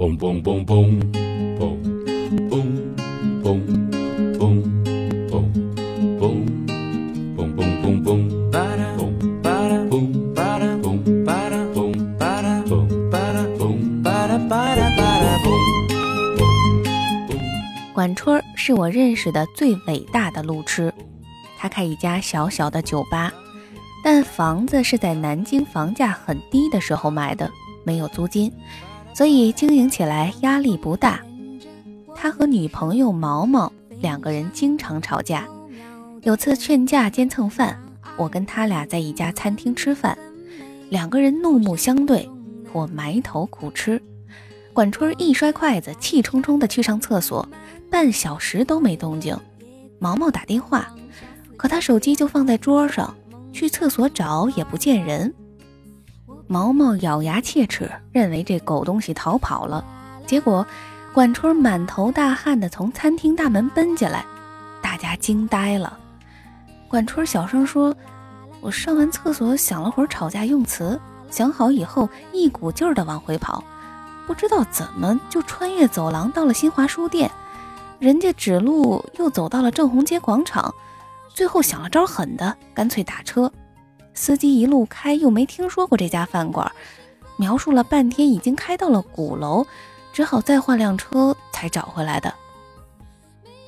嘣嘣嘣嘣嘣嘣嘣嘣嘣嘣嘣嘣嘣嘣，吧嗒嘣吧嗒嘣吧嗒嘣吧嗒嘣吧嗒嘣吧嗒嘣吧嗒吧嗒吧嗒嘣。管春儿是我认识的最伟大的路痴，他开一家小小的酒吧，但房子是在南京房价很低的时候买的，没有租金，所以经营起来压力不大。他和女朋友毛毛两个人经常吵架，有次劝架兼蹭饭，我跟他俩在一家餐厅吃饭，两个人怒目相对，我埋头苦吃。管春一摔筷子，气冲冲地去上厕所，半小时都没动静。毛毛打电话，可他手机就放在桌上，去厕所找也不见人。毛毛咬牙切齿，认为这狗东西逃跑了。结果，管春满头大汗地从餐厅大门奔进来，大家惊呆了。管春小声说：“我上完厕所想了会儿吵架用词，想好以后一股劲儿地往回跑。”不知道怎么就穿越走廊到了新华书店，人家指路又走到了正红街广场，最后想了招狠的，干脆打车。司机一路开又没听说过这家饭馆，描述了半天已经开到了鼓楼，只好再换辆车才找回来的。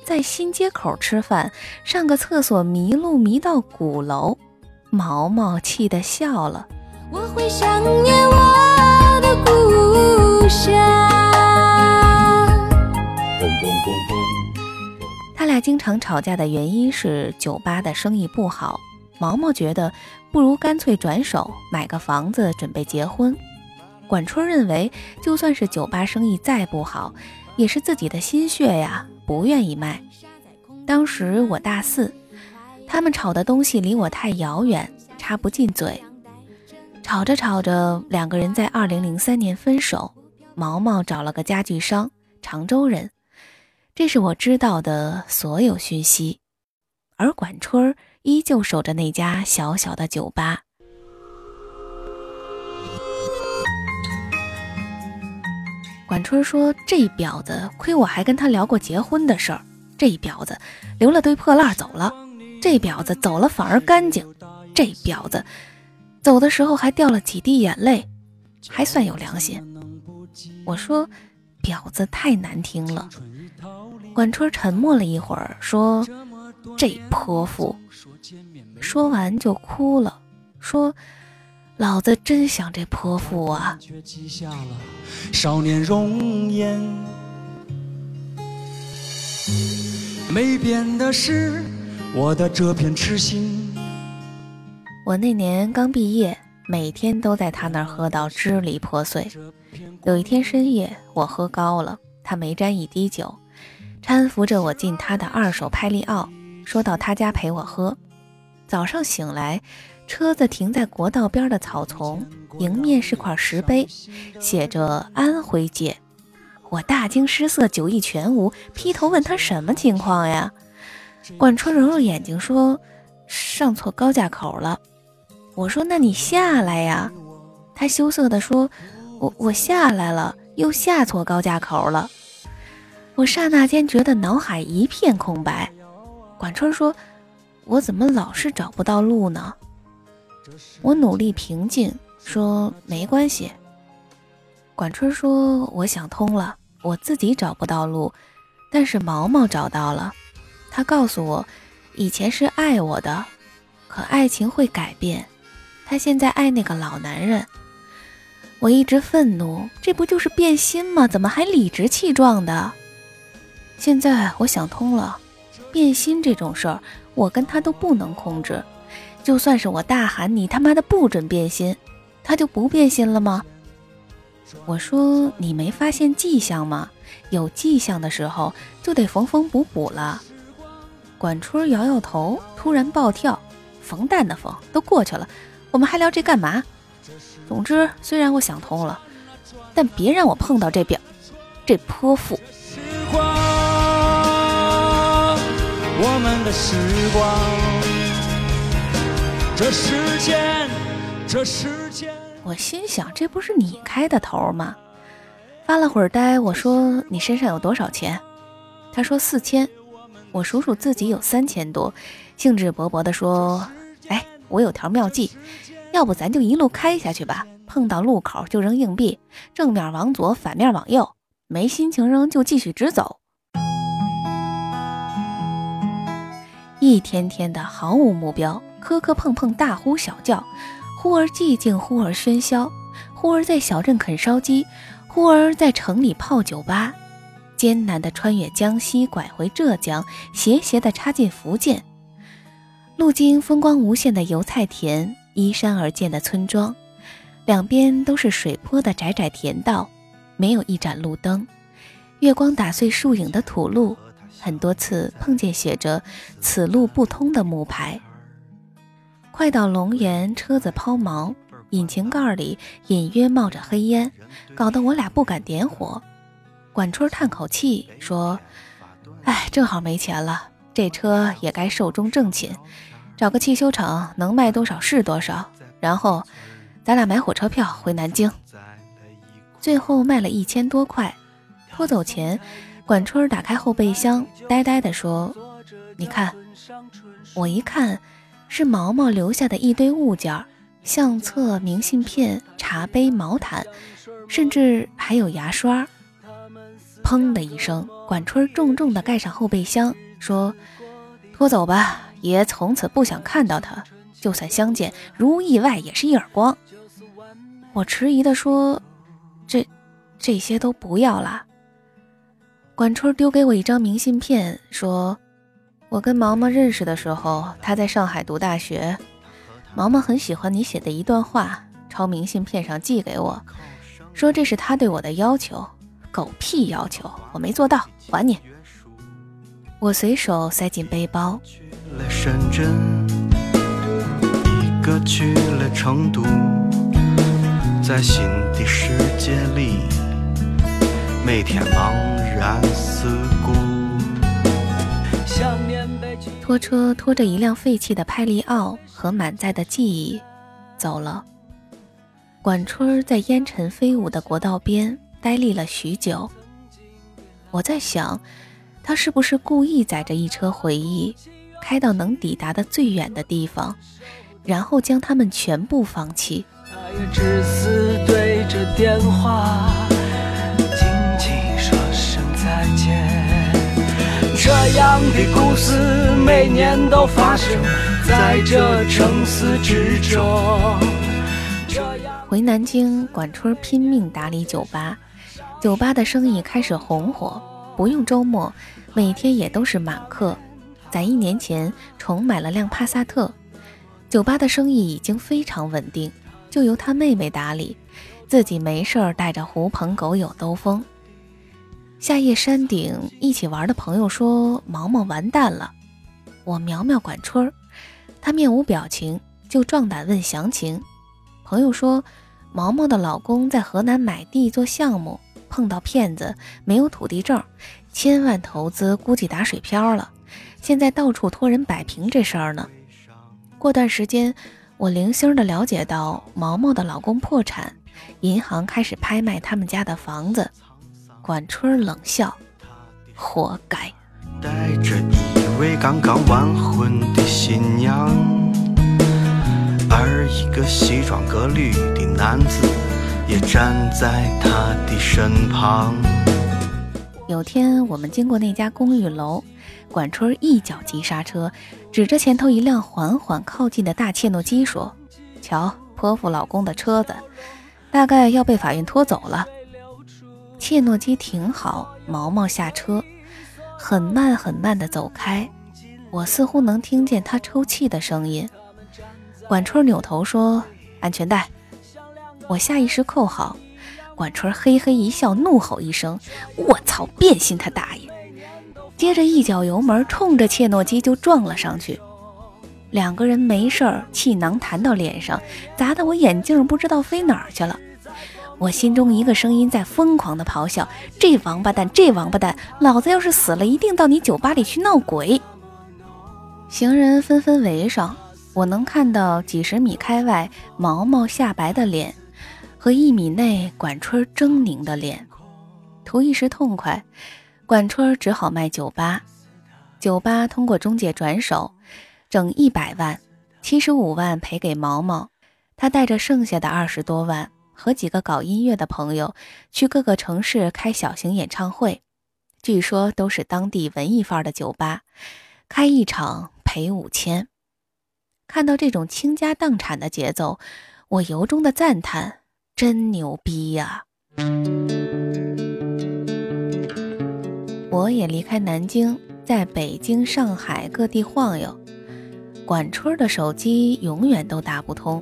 在新街口吃饭，上个厕所迷路迷到鼓楼，毛毛气得笑了。我会想念我的故乡。他俩经常吵架的原因是酒吧的生意不好。毛毛觉得不如干脆转手买个房子准备结婚。管春认为，就算是酒吧生意再不好，也是自己的心血呀，不愿意卖。当时我大四，他们吵的东西离我太遥远，插不进嘴。吵着吵着，两个人在二零零三年分手。毛毛找了个家具商，常州人。这是我知道的所有讯息，而管春儿依旧守着那家小小的酒吧。管春说：“这婊子，亏我还跟他聊过结婚的事儿。这婊子留了堆破烂走了，这婊子走了反而干净，这婊子走的时候还掉了几滴眼泪，还算有良心。”我说：“婊子太难听了。”管春沉默了一会儿，说：“这泼妇。”说完就哭了，说：“老子真想这泼妇啊！却记下了少年容颜。没变的是我的这片痴心。我那年刚毕业，每天都在他那儿喝到支离破碎。有一天深夜，我喝高了，他没沾一滴酒，搀扶着我进他的二手派利奥，说到他家陪我喝。早上醒来，车子停在国道边的草丛，迎面是块石碑，写着“安徽界”。我大惊失色，酒意全无，劈头问他什么情况呀？管春揉揉眼睛说：“上错高架口了。”我说：“那你下来呀？”他羞涩地说：“我我下来了，又下错高架口了。”我刹那间觉得脑海一片空白。管春说：“我怎么老是找不到路呢？”我努力平静说：“没关系。”管春说：“我想通了，我自己找不到路，但是毛毛找到了。他告诉我，以前是爱我的，可爱情会改变。他现在爱那个老男人。”我一直愤怒，这不就是变心吗？怎么还理直气壮的？现在我想通了，变心这种事儿，我跟他都不能控制。就算是我大喊你他妈的不准变心，他就不变心了吗？我说你没发现迹象吗？有迹象的时候就得缝缝补补了。管春摇摇头，突然暴跳：“缝蛋的缝都过去了，我们还聊这干嘛？”总之，虽然我想通了，但别让我碰到这婊，这泼妇。我们的时光，这时间，这时间。我心想，这不是你开的头吗？发了会儿呆，我说：“你身上有多少钱？”他说：“四千。”我数数自己有三千多，兴致勃勃地说：“哎，我有条妙计，要不咱就一路开下去吧。碰到路口就扔硬币，正面往左，反面往右。没心情扔就继续直走。”一天天的毫无目标，磕磕碰碰，大呼小叫，忽而寂静，忽而喧嚣，忽而在小镇啃烧鸡，忽而在城里泡酒吧。艰难地穿越江西，拐回浙江，斜斜地插进福建，路经风光无限的油菜田，依山而建的村庄，两边都是水坡的窄窄田道，没有一盏路灯。月光打碎树影的土路，很多次碰见写着“此路不通”的木牌。快到龙岩，车子抛锚，引擎盖里隐约冒着黑烟，搞得我俩不敢点火。管春叹口气说：“哎，正好没钱了，这车也该寿终正寝，找个汽修厂能卖多少是多少。然后，咱俩买火车票回南京。最后卖了一千多块。拖走前，管春打开后备箱，呆呆地说：‘你看。’我一看，是毛毛留下的一堆物件：相册、明信片、茶杯、毛毯，甚至还有牙刷。”砰的一声，管春重重地盖上后备箱，说：“拖走吧，爷从此不想看到他。就算相见，如意外也是一耳光。”我迟疑地说：“这，这些都不要了。”管春丢给我一张明信片，说：“我跟毛毛认识的时候，他在上海读大学。毛毛很喜欢你写的一段话，抄明信片上寄给我，说这是他对我的要求。”狗屁要求，我没做到，还你。我随手塞进背包。去了深圳，一个去了成都，在新的世界里，每天茫然四顾。拖车拖着一辆废弃的派利奥和满载的记忆走了。管春在烟尘飞舞的国道边。呆立了许久，我在想，他是不是故意载着一车回忆，开到能抵达的最远的地方，然后将他们全部放弃？这样的故事每年都发生在这城市之中。回南京，管春拼命打理酒吧。酒吧的生意开始红火，不用周末，每天也都是满客。在一年前重买了辆帕萨特，酒吧的生意已经非常稳定，就由他妹妹打理，自己没事儿带着狐朋狗友兜风。夏夜山顶一起玩的朋友说毛毛完蛋了，我苗苗管春儿，他面无表情，就壮胆问详情。朋友说毛毛的老公在河南买地做项目。碰到骗子，没有土地证，千万投资估计打水漂了，现在到处托人摆平这事儿呢。过段时间，我零星的了解到毛毛的老公破产，银行开始拍卖他们家的房子。管春冷笑，活该。带着一位刚刚完婚的新娘，而一个西装革履的男子。也站在他的身旁。有天我们经过那家公寓楼，管春一脚急刹车，指着前头一辆缓缓靠近的大切诺基说：“瞧，泼妇老公的车子，大概要被法院拖走了。”切诺基停好，毛毛下车，很慢很慢地走开。我似乎能听见他抽泣的声音。管春扭头说：“安全带。”我下意识扣好，管春嘿嘿一笑，怒吼一声：“我操，变心他大爷！”接着一脚油门，冲着切诺基就撞了上去。两个人没事儿，气囊弹到脸上，砸得我眼镜不知道飞哪儿去了。我心中一个声音在疯狂的咆哮：“这王八蛋，这王八蛋！老子要是死了，一定到你酒吧里去闹鬼！”行人纷纷围上，我能看到几十米开外毛毛下白的脸。和一米内管春狰狞的脸，图一时痛快，管春只好卖酒吧。酒吧通过中介转手，整一百万，七十五万赔给毛毛。他带着剩下的二十多万，和几个搞音乐的朋友去各个城市开小型演唱会，据说都是当地文艺范儿的酒吧，开一场赔五千。看到这种倾家荡产的节奏，我由衷的赞叹：真牛逼呀！我也离开南京，在北京、上海各地晃悠。管春的手机永远都打不通。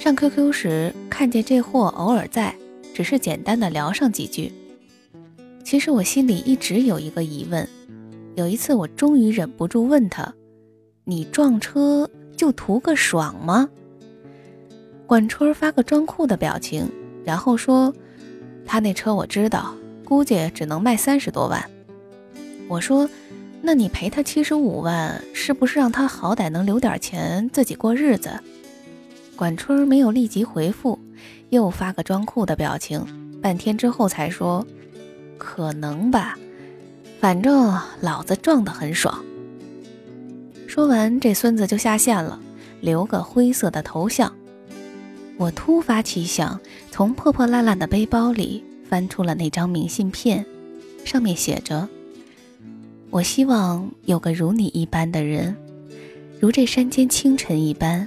上 QQ 时看见这货偶尔在，只是简单的聊上几句。其实我心里一直有一个疑问。有一次我终于忍不住问他：“你撞车就图个爽吗？”管春发个装酷的表情，然后说：“他那车我知道，估计只能卖三十多万。”我说：“那你赔他七十五万，是不是让他好歹能留点钱自己过日子？”管春没有立即回复，又发个装酷的表情，半天之后才说：“可能吧，反正老子撞得很爽。”说完，这孙子就下线了，留个灰色的头像。我突发奇想，从破破烂烂的背包里翻出了那张明信片，上面写着：“我希望有个如你一般的人，如这山间清晨一般。”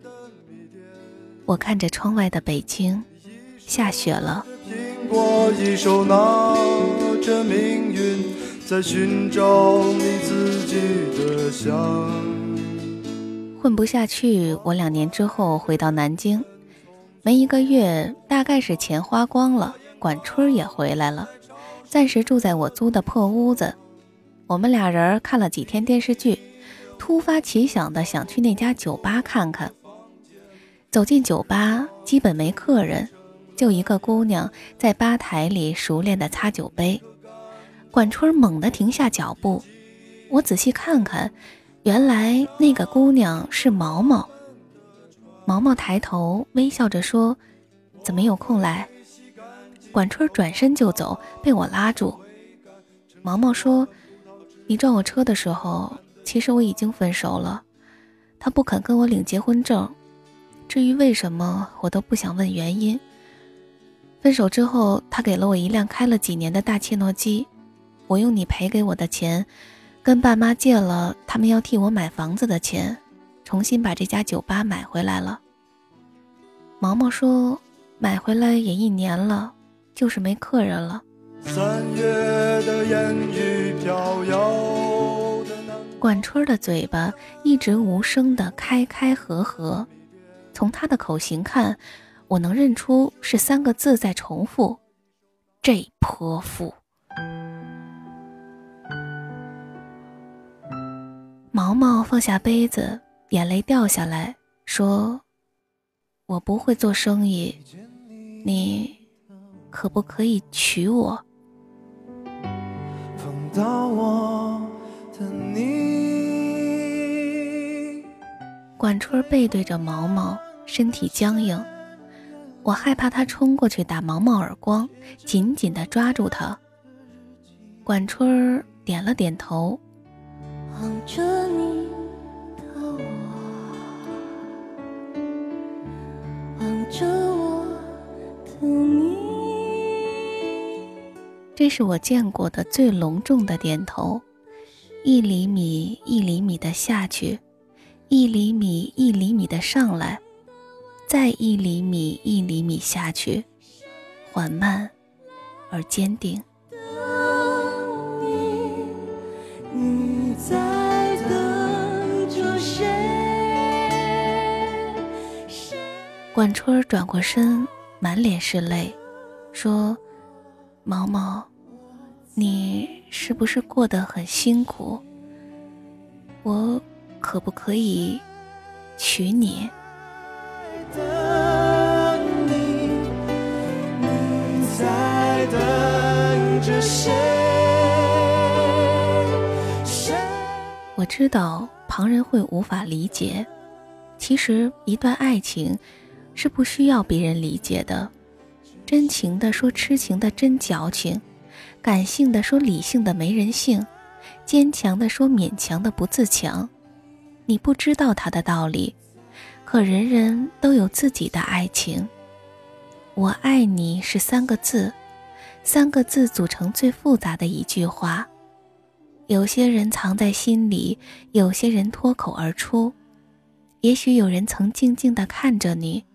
我看着窗外的北京，下雪了。混不下去，我两年之后回到南京，没一个月，大概是钱花光了，管春也回来了，暂时住在我租的破屋子。我们俩人看了几天电视剧，突发奇想的想去那家酒吧看看。走进酒吧，基本没客人，就一个姑娘在吧台里熟练地擦酒杯。管春猛地停下脚步，我仔细看看，原来那个姑娘是毛毛。毛毛抬头微笑着说：“怎么有空来？”管春转身就走，被我拉住。毛毛说：“你撞我车的时候，其实我已经分手了，他不肯跟我领结婚证。”至于为什么，我都不想问原因。分手之后，他给了我一辆开了几年的大切诺基，我用你赔给我的钱，跟爸妈借了他们要替我买房子的钱，重新把这家酒吧买回来了。毛毛说，买回来也一年了，就是没客人了。管春的嘴巴一直无声的开开合合。从他的口型看，我能认出是三个字在重复：“这泼妇。”毛毛放下杯子，眼泪掉下来，说：“我不会做生意，你可不可以娶我？”管春背对着毛毛，身体僵硬。我害怕他冲过去打毛毛耳光，紧紧地抓住他。管春点了点头。望着你的我，望着我的你。这是我见过的最隆重的点头，一厘米一厘米的下去。一厘米一厘米的上来，再一厘米一厘米下去，缓慢而坚定。管春儿转过身，满脸是泪，说：“毛毛，你是不是过得很辛苦？我可不可以娶你？我知道旁人会无法理解，其实一段爱情是不需要别人理解的。真情的说痴情的真矫情，感性的说理性的没人性，坚强的说勉强的不自强。你不知道他的道理，可人人都有自己的爱情。我爱你是三个字，三个字组成最复杂的一句话。有些人藏在心里，有些人脱口而出。也许有人曾静静地看着你，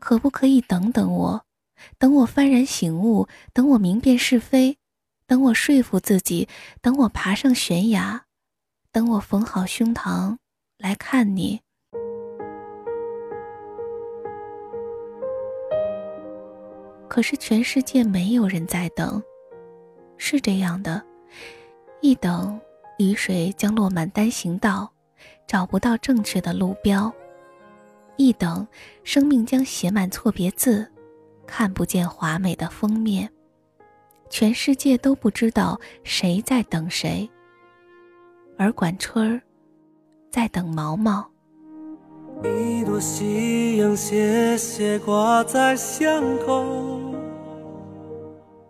可不可以等等我？等我幡然醒悟，等我明辨是非，等我说服自己，等我爬上悬崖，等我缝好胸膛来看你。可是全世界没有人在等，是这样的，一等雨水将落满单行道，找不到正确的路标；一等生命将写满错别字。看不见华美的封面，全世界都不知道谁在等谁，而管春儿在等毛毛。一朵夕阳斜斜挂在巷口。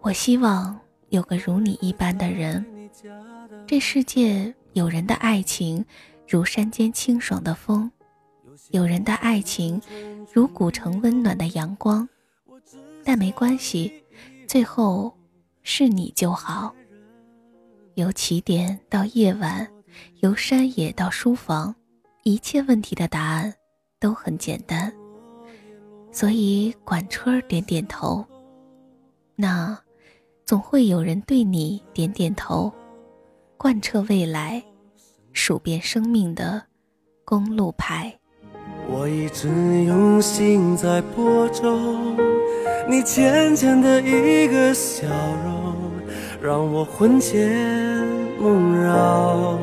我希望有个如你一般的人，这世界有人的爱情如山间清爽的风，有人的爱情如古城温暖的阳光。但没关系，最后是你就好。由起点到夜晚，由山野到书房，一切问题的答案都很简单。所以管春点点头，那总会有人对你点点头，贯彻未来，数遍生命的公路牌。我一直用心在播种。你浅浅的一个笑容，让我魂牵梦绕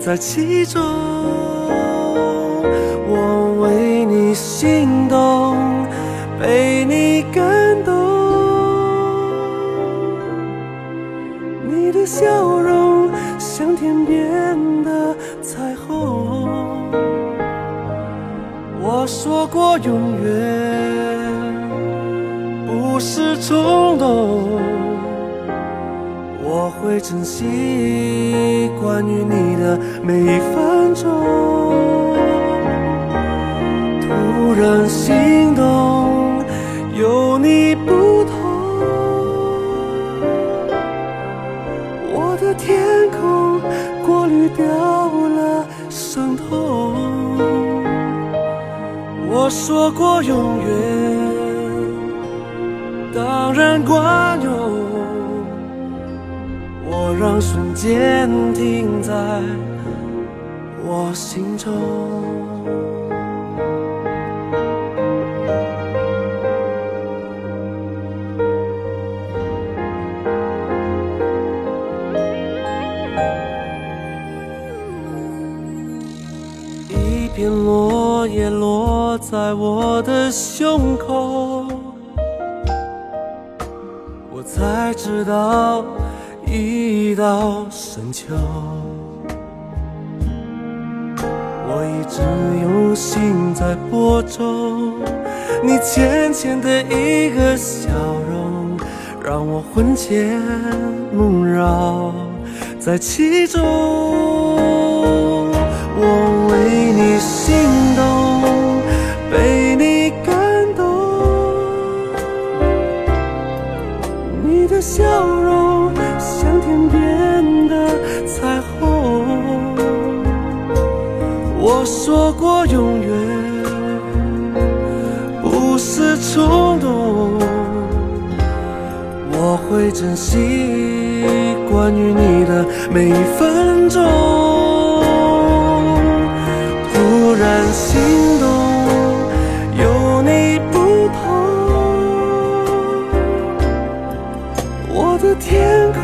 在其中。我为你心动，被你感动。你的笑容像天边的彩虹。我说过永远。不是冲动，我会珍惜关于你的每一分钟。突然心动，有你不同，我的天空过滤掉了伤痛。我说过永远。当然管用，让瞬间停在我心中。一片落叶落在我的胸口。我才知道一到深秋，我一直用心在播种。你浅浅的一个笑容，让我魂牵梦绕在其中。我为你心动，被你感动，你的。笑容我说过永远不是冲动，我会珍惜关于你的每一分钟。突然心动。有你不同，我的天空。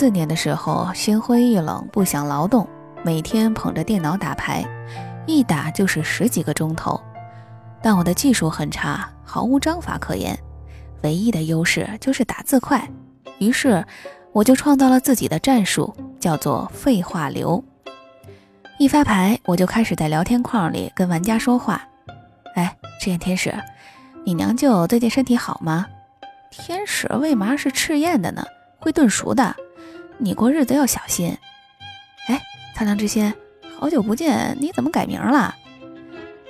四年的时候，心灰意冷，不想劳动，每天捧着电脑打牌，一打就是十几个钟头。但我的技术很差，毫无章法可言，唯一的优势就是打字快。于是我就创造了自己的战术，叫做废话流。一发牌，我就开始在聊天框里跟玩家说话。哎，赤焰天使，你娘舅最近身体好吗？天使为嘛是赤焰的呢？会炖熟的，你过日子要小心。哎，苍凉之心，好久不见，你怎么改名了？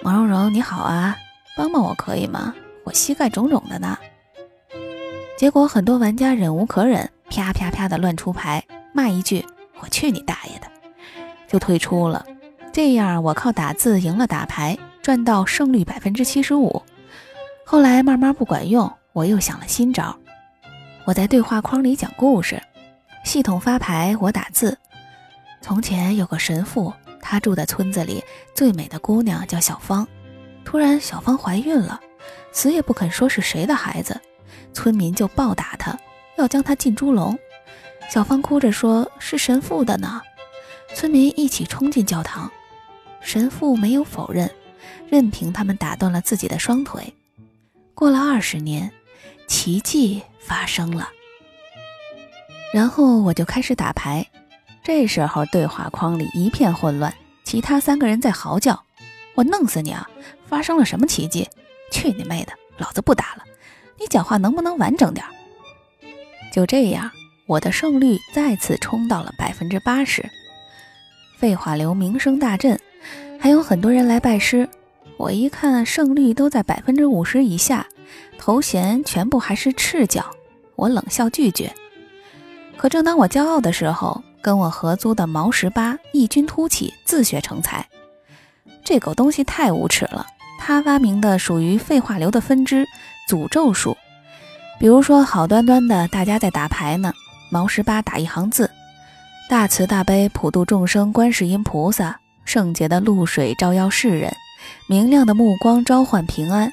毛茸茸，你好啊，帮帮我可以吗？我膝盖肿肿的呢。结果很多玩家忍无可忍，啪啪啪的乱出牌，骂一句“我去你大爷的”，就退出了。这样我靠打字赢了打牌，赚到胜率百分之七十五。后来慢慢不管用，我又想了新招。我在对话框里讲故事，系统发牌，我打字。从前有个神父，他住在村子里最美的姑娘叫小芳。突然，小芳怀孕了，死也不肯说是谁的孩子，村民就暴打她，要将她进猪笼。小芳哭着说：“是神父的呢。”村民一起冲进教堂，神父没有否认，任凭他们打断了自己的双腿。过了二十年，奇迹发生了。然后我就开始打牌，这时候对话框里一片混乱，其他三个人在嚎叫：“我弄死你啊！发生了什么奇迹？去你妹的！老子不打了！你讲话能不能完整点？”就这样，我的胜率再次冲到了百分之八十。废话流名声大振，还有很多人来拜师。我一看胜率都在百分之五十以下，头衔全部还是赤脚，我冷笑拒绝。可正当我骄傲的时候，跟我合租的毛十八异军突起，自学成才。这狗东西太无耻了，他发明的属于废话流的分支——诅咒术。比如说，好端端的大家在打牌呢，毛十八打一行字：“大慈大悲普度众生，观世音菩萨，圣洁的露水照耀世人，明亮的目光召唤平安。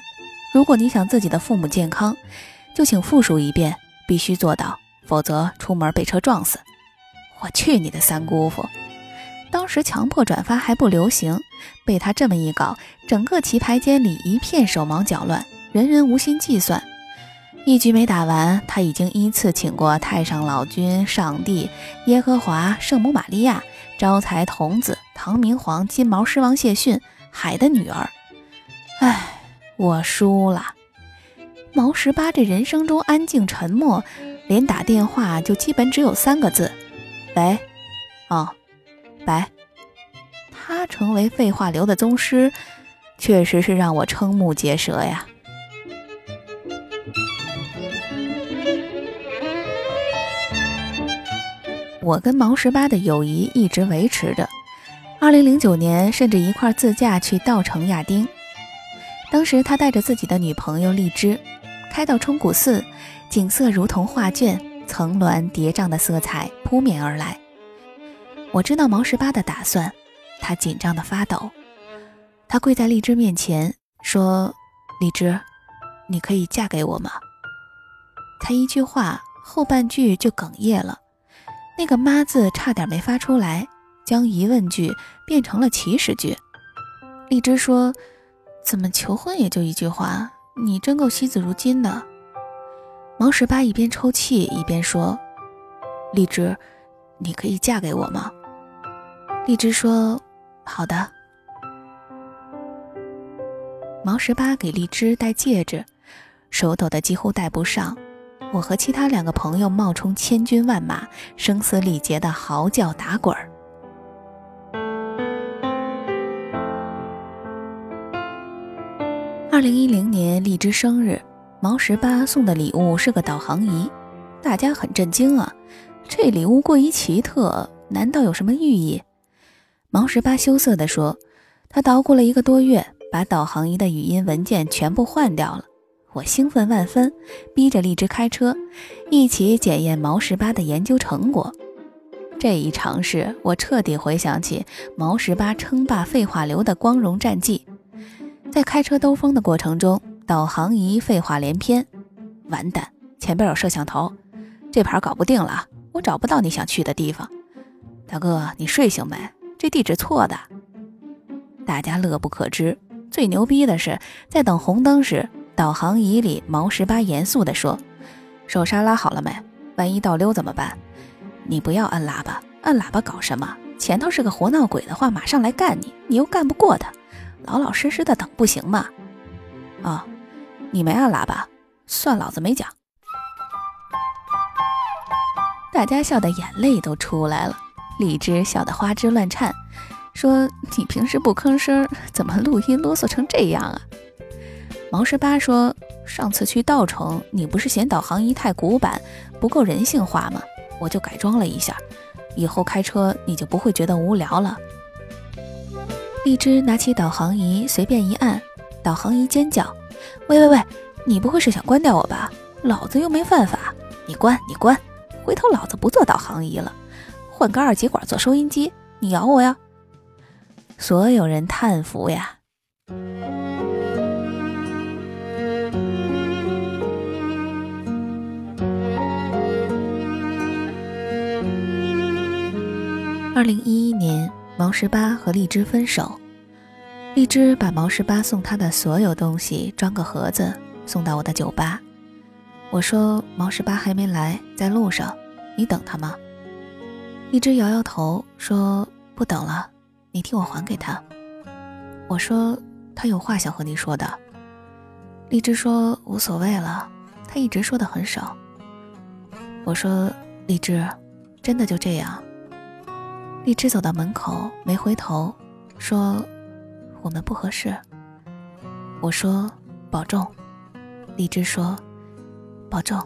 如果你想自己的父母健康，就请复述一遍，必须做到。”否则出门被车撞死！我去你的三姑父！当时强迫转发还不流行，被他这么一搞，整个棋牌间里一片手忙脚乱，人人无心计算。一局没打完，他已经依次请过太上老君、上帝、耶和华、圣母玛利亚、招财童子、唐明皇、金毛狮王谢逊、海的女儿。唉，我输了。毛十八这人生中安静沉默。连打电话就基本只有三个字：“喂，哦，拜。”他成为废话流的宗师，确实是让我瞠目结舌呀。我跟毛十八的友谊一直维持着，二零零九年甚至一块自驾去稻城亚丁。当时他带着自己的女朋友荔枝，开到冲古寺。景色如同画卷，层峦叠嶂的色彩扑面而来。我知道毛十八的打算，他紧张的发抖。他跪在荔枝面前说：“荔枝，你可以嫁给我吗？”才一句话，后半句就哽咽了，那个“妈”字差点没发出来，将疑问句变成了祈使句。荔枝说：“怎么求婚也就一句话？你真够惜字如金的。”毛十八一边抽泣一边说：“荔枝，你可以嫁给我吗？”荔枝说：“好的。”毛十八给荔枝戴戒指，手抖得几乎戴不上。我和其他两个朋友冒充千军万马，声嘶力竭的嚎叫打滚儿。二零一零年荔枝生日，毛十八送的礼物是个导航仪，大家很震惊啊！这礼物过于奇特，难道有什么寓意？毛十八羞涩地说：“他捣鼓了一个多月，把导航仪的语音文件全部换掉了。”我兴奋万分，逼着荔枝开车，一起检验毛十八的研究成果。这一尝试，我彻底回想起毛十八称霸废话流的光荣战绩。在开车兜风的过程中，导航仪废话连篇：“完蛋，前边有摄像头，这盘搞不定了，我找不到你想去的地方。”大哥，你睡醒没？这地址错的。大家乐不可支。最牛逼的是，在等红灯时。导航仪里，毛十八严肃地说：“手刹拉好了没？万一倒溜怎么办？你不要按喇叭，按喇叭搞什么？前头是个活闹鬼的话，马上来干你，你又干不过他，老老实实的等不行吗？啊，你没按喇叭，算老子没讲。”大家笑得眼泪都出来了，荔枝笑得花枝乱颤，说：“你平时不吭声，怎么录音啰嗦成这样啊？”毛十八说：“上次去稻城，你不是嫌导航仪太古板，不够人性化吗？我就改装了一下，以后开车你就不会觉得无聊了。”荔枝拿起导航仪，随便一按，导航仪尖叫：“喂喂喂，你不会是想关掉我吧？老子又没犯法，你关你关！回头老子不做导航仪了，换个二极管做收音机，你咬我呀！”所有人叹服呀。二零一一年，毛十八和荔枝分手。荔枝把毛十八送他的所有东西装个盒子，送到我的酒吧。我说：“毛十八还没来，在路上，你等他吗？”荔枝摇摇头说：“不等了，你替我还给他。”我说：“他有话想和你说的。”荔枝说：“无所谓了，他一直说的很少。”我说：“荔枝，真的就这样？”荔枝走到门口，没回头，说：“我们不合适。”我说：“保重。”荔枝说：“保重。”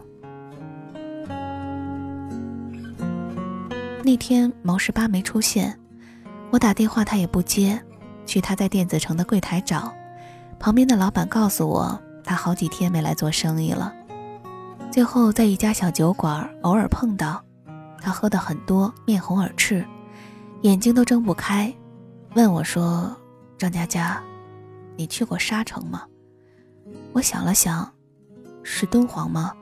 那天毛十八没出现，我打电话他也不接，去他在电子城的柜台找，旁边的老板告诉我，他好几天没来做生意了。最后在一家小酒馆偶尔碰到，他喝的很多，面红耳赤。眼睛都睁不开，问我说：“张佳佳，你去过沙城吗？”我想了想，是敦煌吗？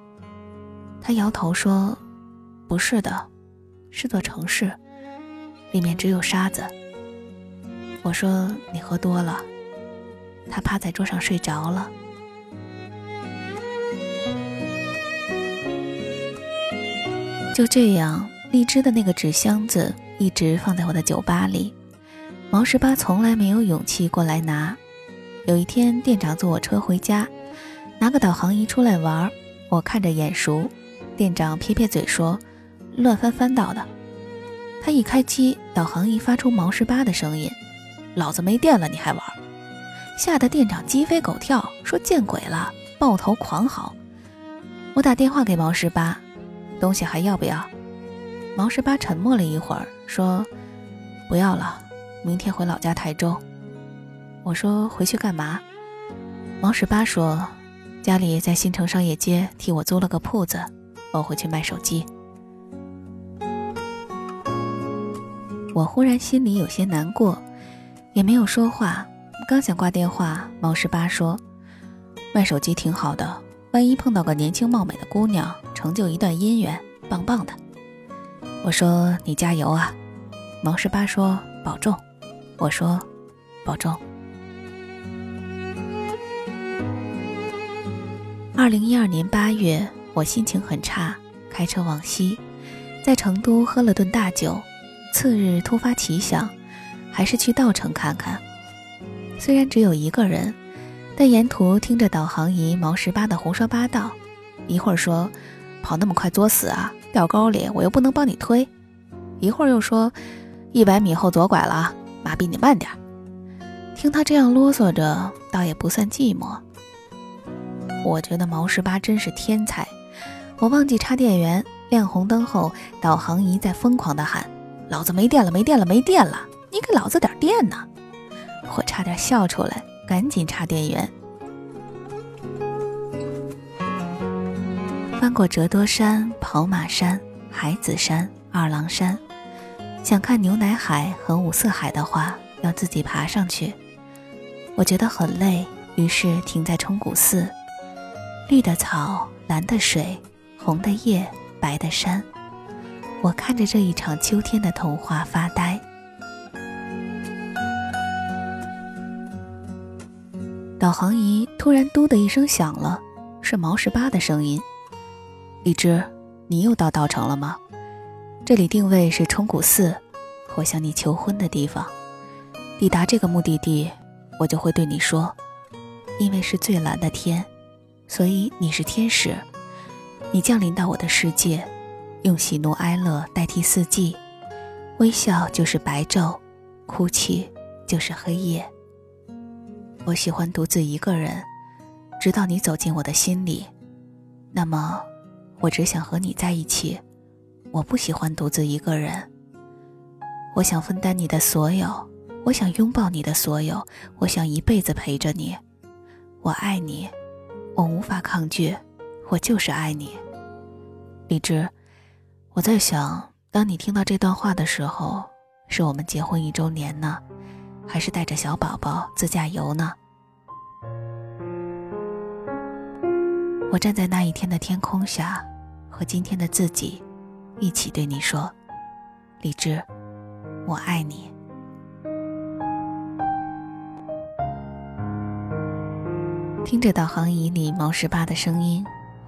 他摇头说：“不是的，是座城市，里面只有沙子。”我说：“你喝多了。”他趴在桌上睡着了。就这样，荔枝的那个纸箱子。一直放在我的酒吧里，毛十八从来没有勇气过来拿。有一天，店长坐我车回家，拿个导航仪出来玩，我看着眼熟。店长撇撇嘴说：“乱翻翻到的。”他一开机，导航仪发出毛十八的声音：“老子没电了，你还玩？”吓得店长鸡飞狗跳，说：“见鬼了！”抱头狂嚎。我打电话给毛十八：“东西还要不要？”毛十八沉默了一会儿。说不要了，明天回老家台州。我说回去干嘛？毛十八说家里在新城商业街替我租了个铺子，我回去卖手机。我忽然心里有些难过，也没有说话。刚想挂电话，毛十八说卖手机挺好的，万一碰到个年轻貌美的姑娘，成就一段姻缘，棒棒的。我说你加油啊！毛十八说：“保重。”我说：“保重。”二零一二年八月，我心情很差，开车往西，在成都喝了顿大酒。次日突发奇想，还是去稻城看看。虽然只有一个人，但沿途听着导航仪毛十八的胡说八道，一会儿说跑那么快作死啊，掉沟里我又不能帮你推；一会儿又说一百米后左拐了，妈逼你慢点。听他这样啰嗦着，倒也不算寂寞。我觉得毛十八真是天才。我忘记插电源，亮红灯后，导航仪在疯狂地喊：“老子没电了，没电了，没电了！你给老子点电呢！”我差点笑出来，赶紧插电源。翻过折多山、跑马山、海子山、二郎山，想看牛奶海和五色海的话，要自己爬上去。我觉得很累，于是停在冲古寺。绿的草，蓝的水，红的叶，白的山。我看着这一场秋天的童话发呆。导航仪突然“嘟”的一声响了，是毛十八的声音。荔枝，你又到稻城了吗？这里定位是冲古寺，我向你求婚的地方。抵达这个目的地，我就会对你说，因为是最蓝的天，所以你是天使。你降临到我的世界，用喜怒哀乐代替四季，微笑就是白昼，哭泣就是黑夜。我喜欢独自一个人，直到你走进我的心里。那么，我只想和你在一起。我不喜欢独自一个人。我想分担你的所有，我想拥抱你的所有，我想一辈子陪着你。我爱你，我无法抗拒，我就是爱你。荔枝，我在想，当你听到这段话的时候，是我们结婚一周年呢？还是带着小宝宝自驾游呢？我站在那一天的天空下，和今天的自己一起对你说：“李智，我爱你。”听着导航仪里毛十八的声音，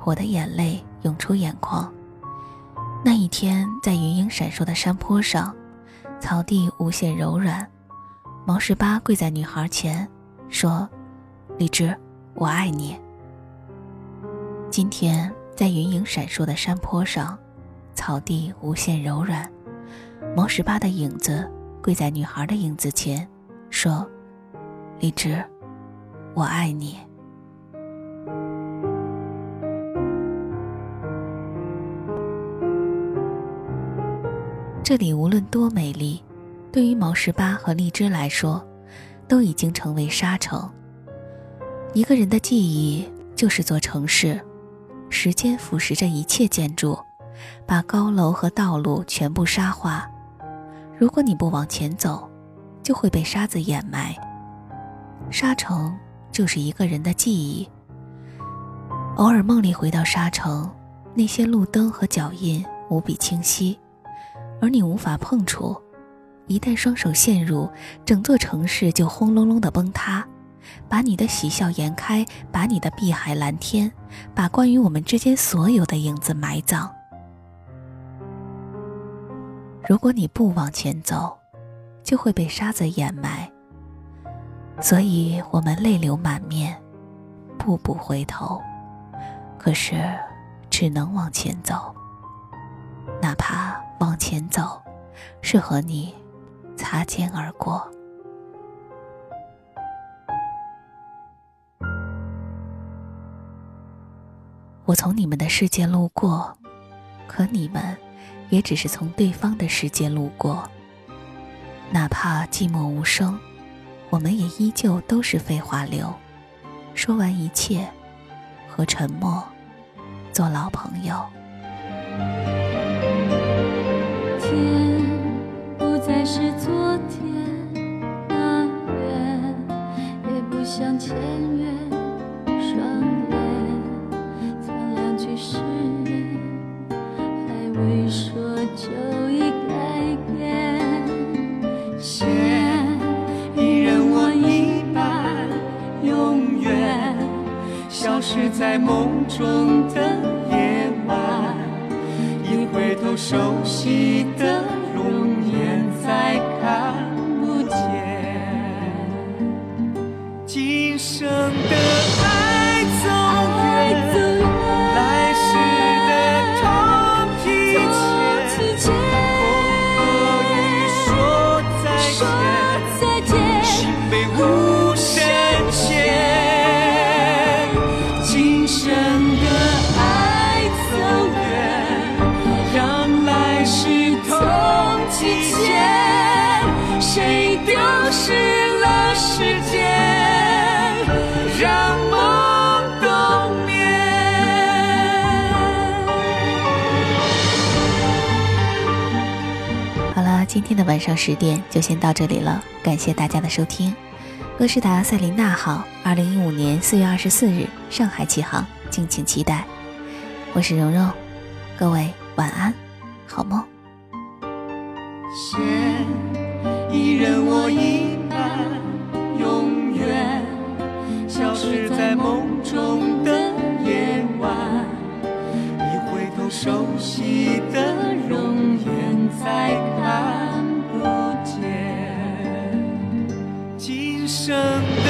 我的眼泪涌出眼眶。那一天，在云影闪烁的山坡上，草地无限柔软。毛十八跪在女孩前，说：“荔枝，我爱你。”今天在云影闪烁的山坡上，草地无限柔软。毛十八的影子跪在女孩的影子前，说：“荔枝，我爱你。”这里无论多美丽。对于毛十八和荔枝来说，都已经成为沙城。一个人的记忆就是座城市，时间腐蚀着一切建筑，把高楼和道路全部沙化。如果你不往前走，就会被沙子掩埋。沙城就是一个人的记忆。偶尔梦里回到沙城，那些路灯和脚印无比清晰，而你无法碰触。一旦双手陷入，整座城市就轰隆隆的崩塌，把你的喜笑颜开，把你的碧海蓝天，把关于我们之间所有的影子埋葬。如果你不往前走，就会被沙子掩埋。所以我们泪流满面，步步回头，可是只能往前走，哪怕往前走是和你。擦肩而过。我从你们的世界路过，可你们也只是从对方的世界路过。哪怕寂寞无声，我们也依旧都是废话流。说完一切，和沉默做老朋友。再是昨天那远，也不想签是在梦中的夜晚一回头熟悉的容颜再看不见。今生的的晚上十点就先到这里了，感谢大家的收听。歌诗达赛琳娜号，二零一五年四月二十四日上海启航，敬请期待。我是蓉蓉，各位晚安，好梦。线，一人我一半，永远消失在梦中的夜晚。一回头，熟悉的容颜再看生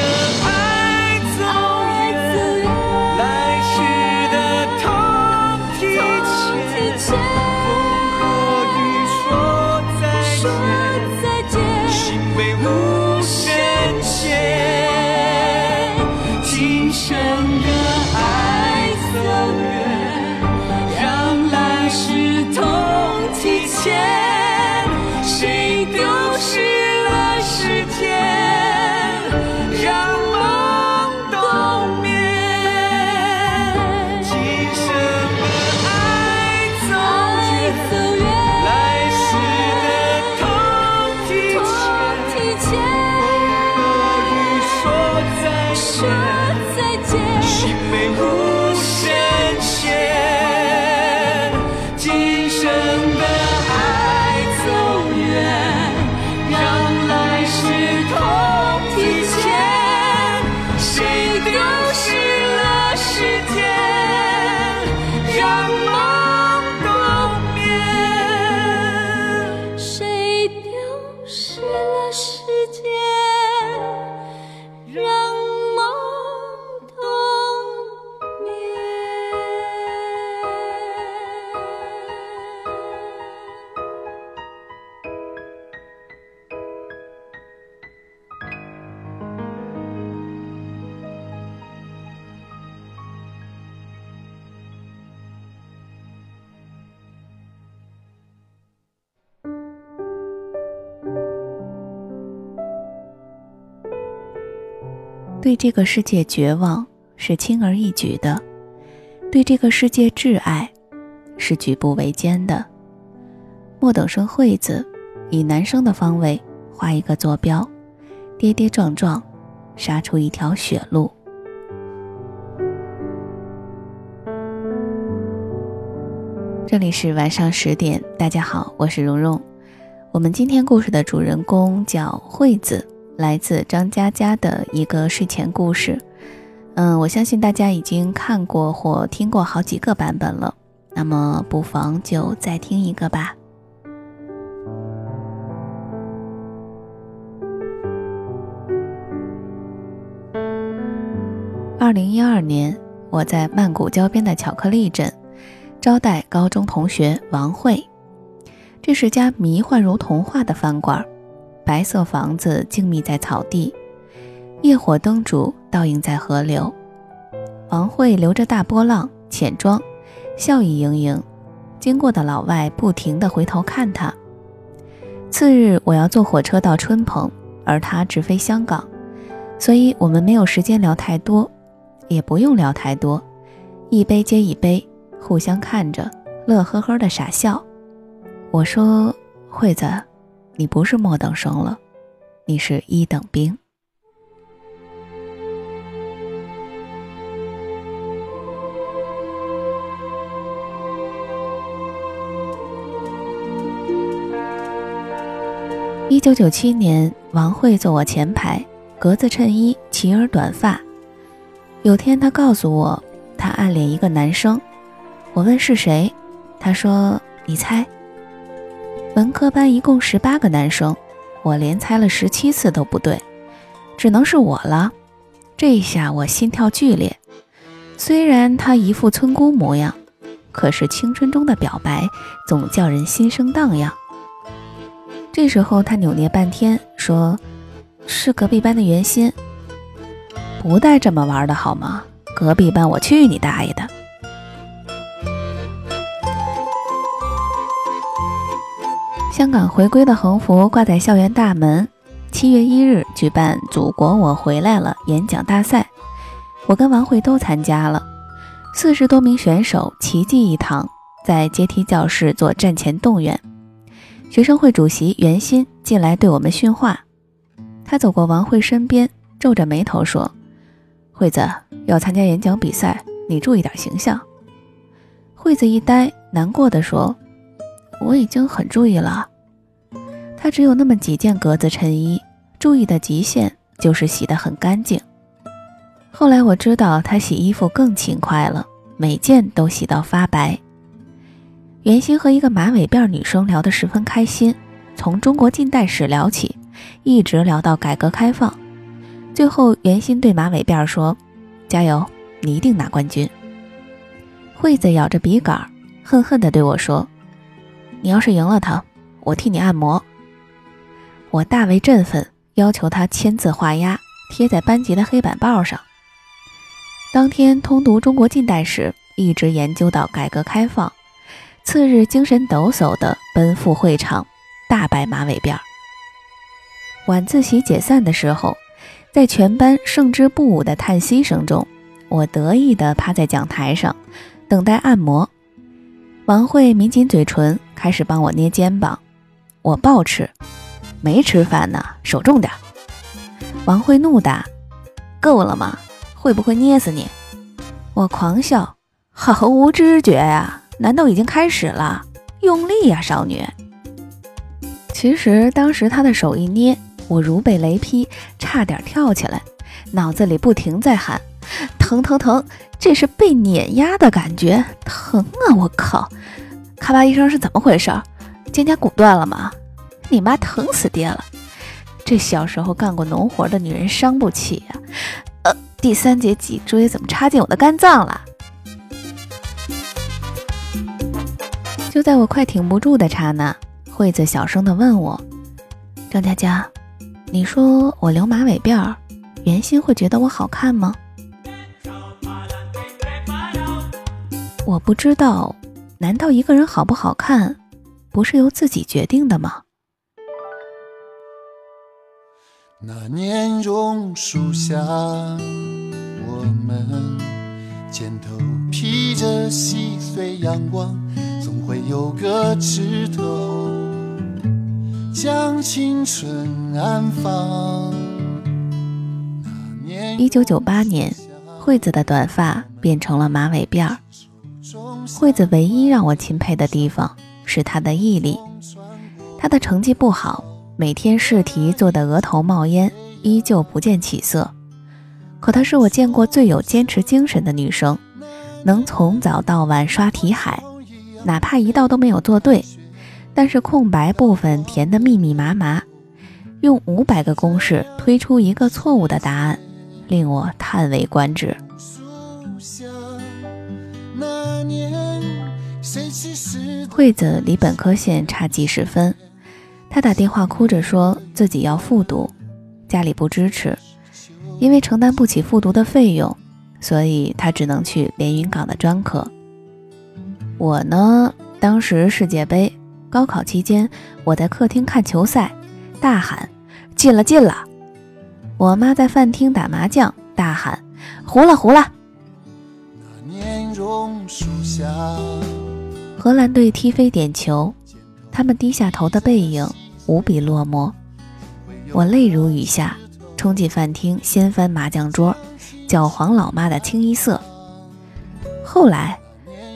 对这个世界绝望是轻而易举的，对这个世界挚爱是举步维艰的。莫等生惠子以男生的方位画一个坐标，跌跌撞撞，杀出一条血路。这里是晚上十点，大家好，我是蓉蓉。我们今天故事的主人公叫惠子，来自张嘉佳的一个睡前故事。嗯，我相信大家已经看过或听过好几个版本了，那么不妨就再听一个吧。二零一二年，我在曼谷郊边的巧克力镇招待高中同学王慧。这是家迷幻如童话的饭馆，白色房子静谧在草地，夜火灯烛倒映在河流。王慧留着大波浪，浅妆，笑意盈盈，经过的老外不停地回头看她。次日我要坐火车到春蓬，而他直飞香港，所以我们没有时间聊太多，也不用聊太多，一杯接一杯，互相看着，乐呵呵的傻笑。我说：“惠子，你不是末等生了，你是一等兵。”一九九七年，王慧坐我前排，格子衬衣，齐耳短发。有天，她告诉我，她暗恋一个男生。我问是谁，她说：“你猜。”文科班一共十八个男生，我连猜了十七次都不对，只能是我了。这一下我心跳剧烈。虽然他一副村姑模样，可是青春中的表白总叫人心生荡漾。这时候他扭捏半天，说：“是隔壁班的袁心。”不带这么玩的好吗？隔壁班，我去你大爷的！香港回归的横幅挂在校园大门。七月一日举办“祖国我回来了”演讲大赛，我跟王慧都参加了。四十多名选手齐聚一堂，在阶梯教室做战前动员。学生会主席袁鑫进来对我们训话，他走过王慧身边，皱着眉头说。惠子要参加演讲比赛，你注意点形象。惠子一呆，难过的说：“我已经很注意了。”他只有那么几件格子衬衣，注意的极限就是洗得很干净。后来我知道他洗衣服更勤快了，每件都洗到发白。袁心和一个马尾辫女生聊得十分开心，从中国近代史聊起，一直聊到改革开放。最后，袁心对马尾辫说：“加油，你一定拿冠军。”惠子咬着笔杆，恨恨地对我说：“你要是赢了他，我替你按摩。”我大为振奋，要求他签字画押，贴在班级的黑板报上。当天通读中国近代史，一直研究到改革开放。次日精神抖擞地奔赴会场，大摆马尾辫。晚自习解散的时候。在全班胜之不武的叹息声中，我得意地趴在讲台上，等待按摩。王慧抿紧嘴唇，开始帮我捏肩膀。我暴吃，没吃饭呢，手重点。王慧怒答：“够了吗？会不会捏死你？”我狂笑：“毫无知觉呀？难道已经开始了？用力呀，少女！”其实当时他的手一捏。我如被雷劈，差点跳起来，脑子里不停在喊：“疼疼疼！这是被碾压的感觉，疼啊！我靠！咔吧一声是怎么回事？肩胛骨断了吗？你妈疼死爹了！这小时候干过农活的女人伤不起呀！呃，第三节脊椎怎么插进我的肝脏了？就在我快挺不住的刹那，惠子小声地问我：“张佳佳。”你说我留马尾辫儿，袁心会觉得我好看吗？我不知道，难道一个人好不好看，不是由自己决定的吗？那年榕树下，我们肩头披着细碎阳光，总会有个枝头。将青春安放。一九九八年，惠子的短发变成了马尾辫儿。惠子唯一让我钦佩的地方是她的毅力。她的成绩不好，每天试题做得额头冒烟，依旧不见起色。可她是我见过最有坚持精神的女生，能从早到晚刷题海，哪怕一道都没有做对。但是空白部分填得密密麻麻，用五百个公式推出一个错误的答案，令我叹为观止。惠子离本科线差几十分，她打电话哭着说自己要复读，家里不支持，因为承担不起复读的费用，所以她只能去连云港的专科。我呢，当时世界杯。高考期间，我在客厅看球赛，大喊：“进了，进了！”我妈在饭厅打麻将，大喊：“糊了，糊了！”那年榕树下荷兰队踢飞点球，他们低下头的背影无比落寞。我泪如雨下，冲进饭厅，掀翻麻将桌，搅黄老妈的清一色。后来。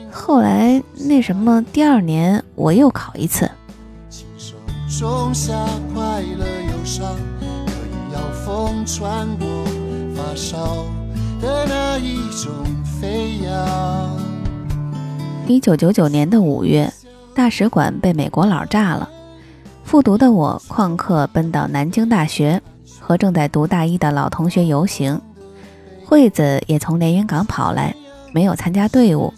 后来那什么，第二年我又考一次。一一九九九年的五月，大使馆被美国佬炸了，复读的我旷课奔到南京大学，和正在读大一的老同学游行。惠子也从连云港跑来，没有参加队伍，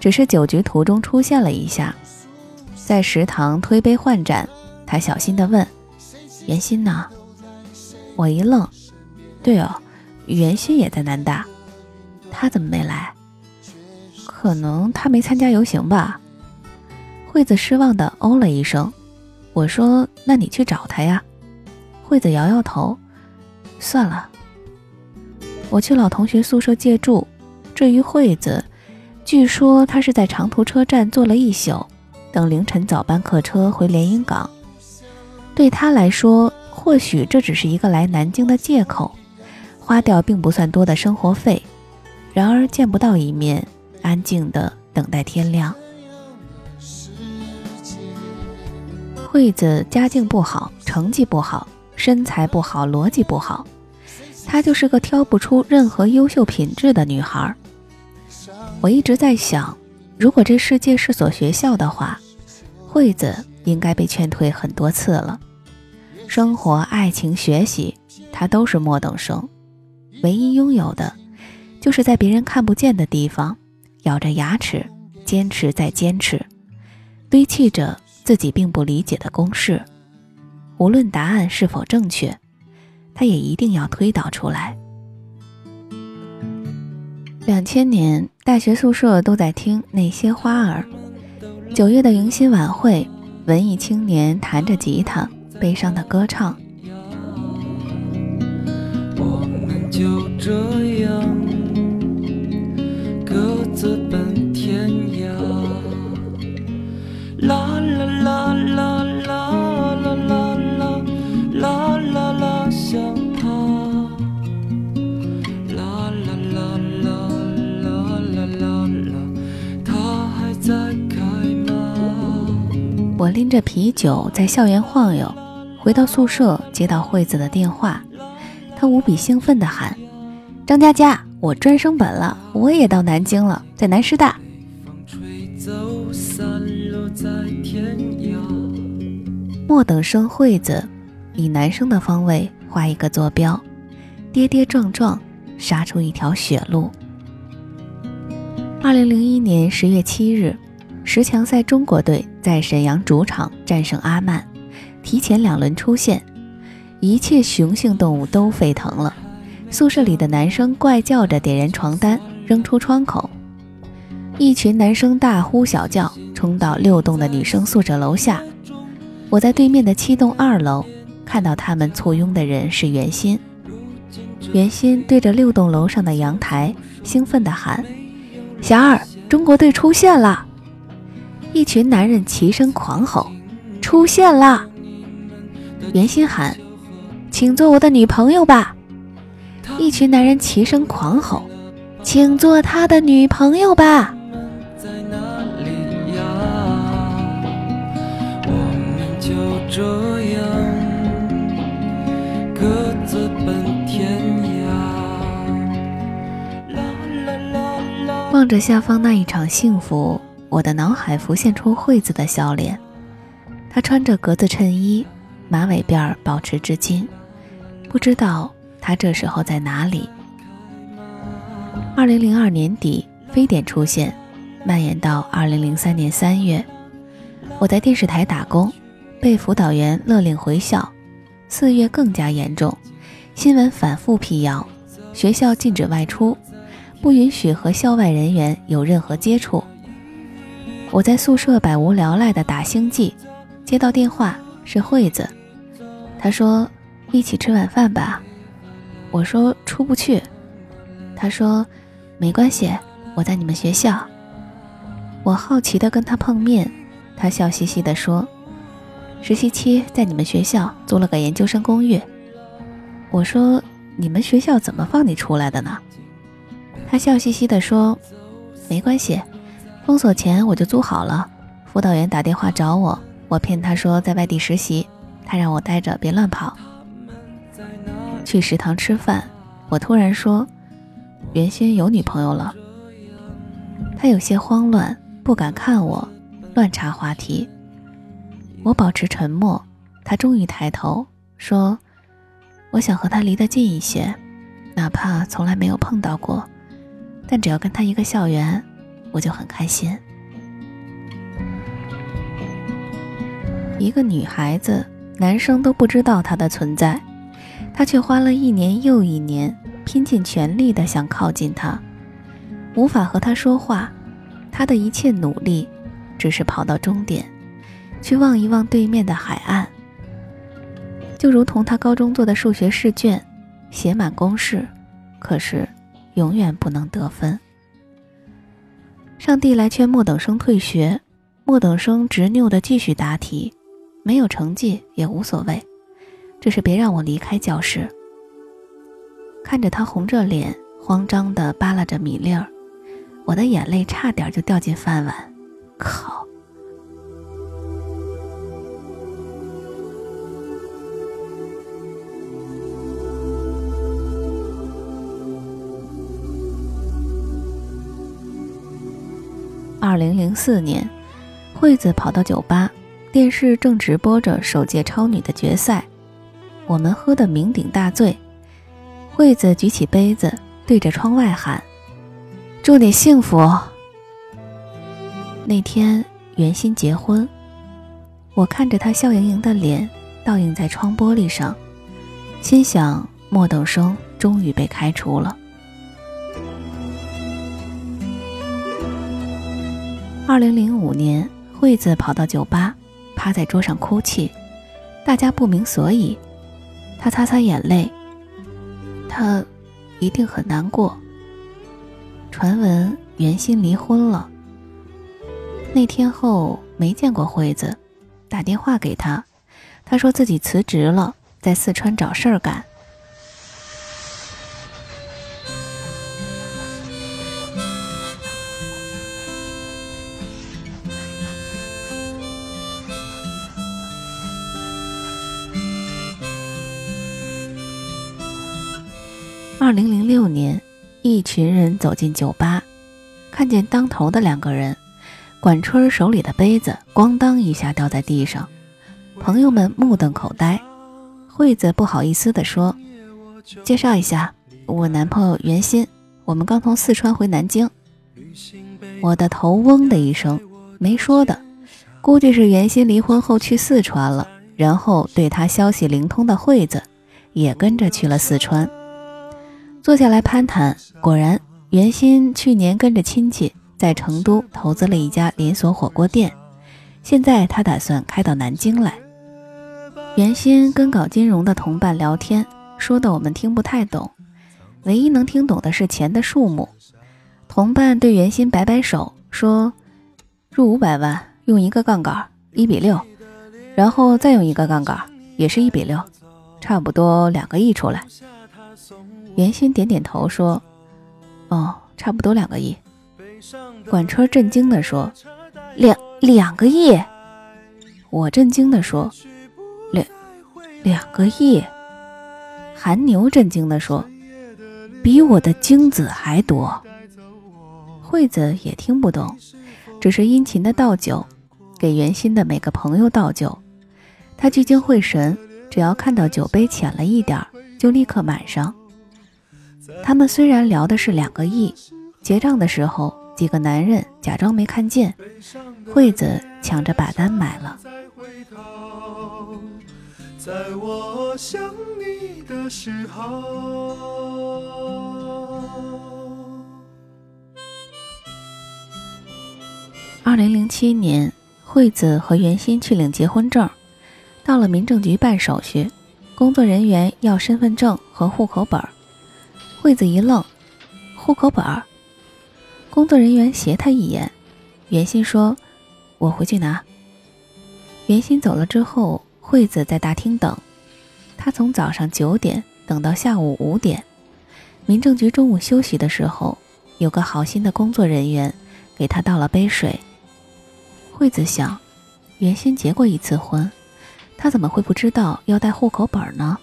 只是酒局途中出现了一下，在食堂推杯换盏。他小心地问：“袁心呢？”我一愣：“对哦，袁心也在南大，他怎么没来？可能他没参加游行吧。”惠子失望的哦了一声。我说：“那你去找他呀。”惠子摇摇头：“算了。”我去老同学宿舍借住。至于惠子，据说她是在长途车站坐了一宿，等凌晨早班客车回连云港。对她来说，或许这只是一个来南京的借口，花掉并不算多的生活费。然而见不到一面，安静的等待天亮。惠子家境不好，成绩不好，身材不好，逻辑不好。她就是个挑不出任何优秀品质的女孩。我一直在想，如果这世界是所学校的话，惠子应该被劝退很多次了。生活、爱情、学习，她都是末等生。唯一拥有的，就是在别人看不见的地方，咬着牙齿，坚持再坚持，堆砌着自己并不理解的公式。无论答案是否正确。他也一定要推导出来。两千年，大学宿舍都在听那些花儿。九月的迎新晚会，文艺青年弹着吉他，悲伤的歌唱。我们就这样我拎着啤酒在校园晃悠，回到宿舍接到惠子的电话，她无比兴奋地喊：“张佳佳，我专升本了，我也到南京了，在南师大。”风吹走，散落在天涯。末等生惠子以男生的方位画一个坐标，跌跌撞撞杀出一条血路。二零零一年十月七日，十强赛中国队在沈阳主场战胜阿曼，提前两轮出线，一切雄性动物都沸腾了。宿舍里的男生怪叫着点燃床单扔出窗口，一群男生大呼小叫，冲到六栋的女生宿舍楼下。我在对面的七栋二楼看到他们簇拥的人是袁心，袁心对着六栋楼上的阳台兴奋地喊：“霞儿，中国队出现了！”一群男人齐声狂吼：“出现了！”袁心喊：“请做我的女朋友吧！”一群男人齐声狂吼：“请做他的女朋友吧！”在哪里呀？我们就这样各自奔天涯。啦啦啦啦。望着下方那一场幸福，我的脑海浮现出惠子的笑脸。她穿着格子衬衣，马尾辫儿保持至今。不知道她这时候在哪里。二零零二年底，非典出现，蔓延到二零零三年三月。我在电视台打工，被辅导员勒令回校。四月更加严重，新闻反复辟谣，学校禁止外出。不允许和校外人员有任何接触。我在宿舍百无聊赖的打星际，接到电话是惠子，她说一起吃晚饭吧。我说出不去。她说没关系，我在你们学校。我好奇的跟她碰面，她笑嘻嘻的说，实习期在你们学校租了个研究生公寓。我说你们学校怎么放你出来的呢？他笑嘻嘻地说：“没关系，封锁前我就租好了。辅导员打电话找我，我骗他说在外地实习，他让我待着别乱跑。去食堂吃饭，我突然说，原先有女朋友了。他有些慌乱，不敢看我，乱插话题。我保持沉默，他终于抬头说：“我想和他离得近一些，哪怕从来没有碰到过，但只要跟他一个校园，我就很开心。”一个女孩子，男生都不知道她的存在，他却花了一年又一年，拼尽全力的想靠近她，无法和她说话。他的一切努力，只是跑到终点，去望一望对面的海岸。就如同他高中做的数学试卷，写满公式，可是永远不能得分。上帝来劝莫等生退学，莫等生执拗地继续答题，没有成绩也无所谓，只是别让我离开教室。看着他红着脸，慌张地扒拉着米粒儿。我的眼泪差点就掉进饭碗，靠！二零零四年，惠子跑到酒吧，电视正直播着首届超女的决赛，我们喝得酩酊大醉，惠子举起杯子对着窗外喊。祝你幸福。那天袁心结婚，我看着她笑盈盈的脸倒映在窗玻璃上，心想莫等生终于被开除了。二零零五年，惠子跑到酒吧，趴在桌上哭泣，大家不明所以，他擦擦眼泪，他一定很难过。传闻袁心离婚了。那天后没见过惠子，打电话给他，他说自己辞职了，在四川找事儿干。二零零六年。一群人走进酒吧，看见当头的两个人，管春手里的杯子咣当一下掉在地上，朋友们目瞪口呆。惠子不好意思地说：“介绍一下，我男朋友袁鑫，我们刚从四川回南京。”我的头嗡的一声，没说的，估计是袁鑫离婚后去四川了，然后对他消息灵通的惠子也跟着去了四川。坐下来攀谈，果然，袁鑫去年跟着亲戚在成都投资了一家连锁火锅店，现在他打算开到南京来。袁鑫跟搞金融的同伴聊天，说的我们听不太懂，唯一能听懂的是钱的数目。同伴对袁鑫摆摆手，说：“入五百万用一个杠杆，一比六，然后再用一个杠杆，也是一比六，差不多两个亿出来。”袁鑫点点头说：“哦，差不多两个亿。”管春震惊地说：“两两个亿！”我震惊地说：“两两个亿！”韩牛震惊地说：“比我的精子还多。”惠子也听不懂，只是殷勤的倒酒，给袁鑫的每个朋友倒酒。他聚精会神，只要看到酒杯浅了一点儿，就立刻满上。他们虽然聊的是两个亿，结账的时候，几个男人假装没看见，惠子抢着把单买了。二零零七年，惠子和袁鑫去领结婚证，到了民政局办手续，工作人员要身份证和户口本儿。惠子一愣，户口本儿。工作人员斜他一眼，袁鑫说：“我回去拿。”袁鑫走了之后，惠子在大厅等。他从早上九点等到下午五点。民政局中午休息的时候，有个好心的工作人员给他倒了杯水。惠子想，袁鑫结过一次婚，他怎么会不知道要带户口本呢？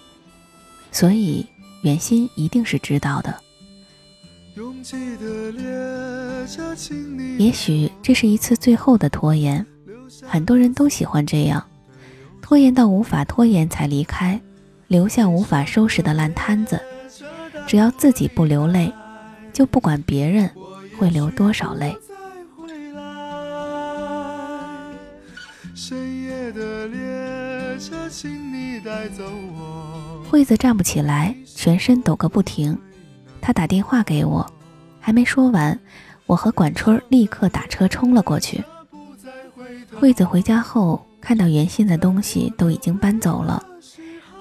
所以。袁心一定是知道的。也许这是一次最后的拖延，很多人都喜欢这样，拖延到无法拖延才离开，留下无法收拾的烂摊子。只要自己不流泪，就不管别人会流多少泪。深夜的列车，请你带走我惠子站不起来，全身抖个不停。他打电话给我，还没说完，我和管春立刻打车冲了过去。惠子回家后，看到袁鑫的东西都已经搬走了，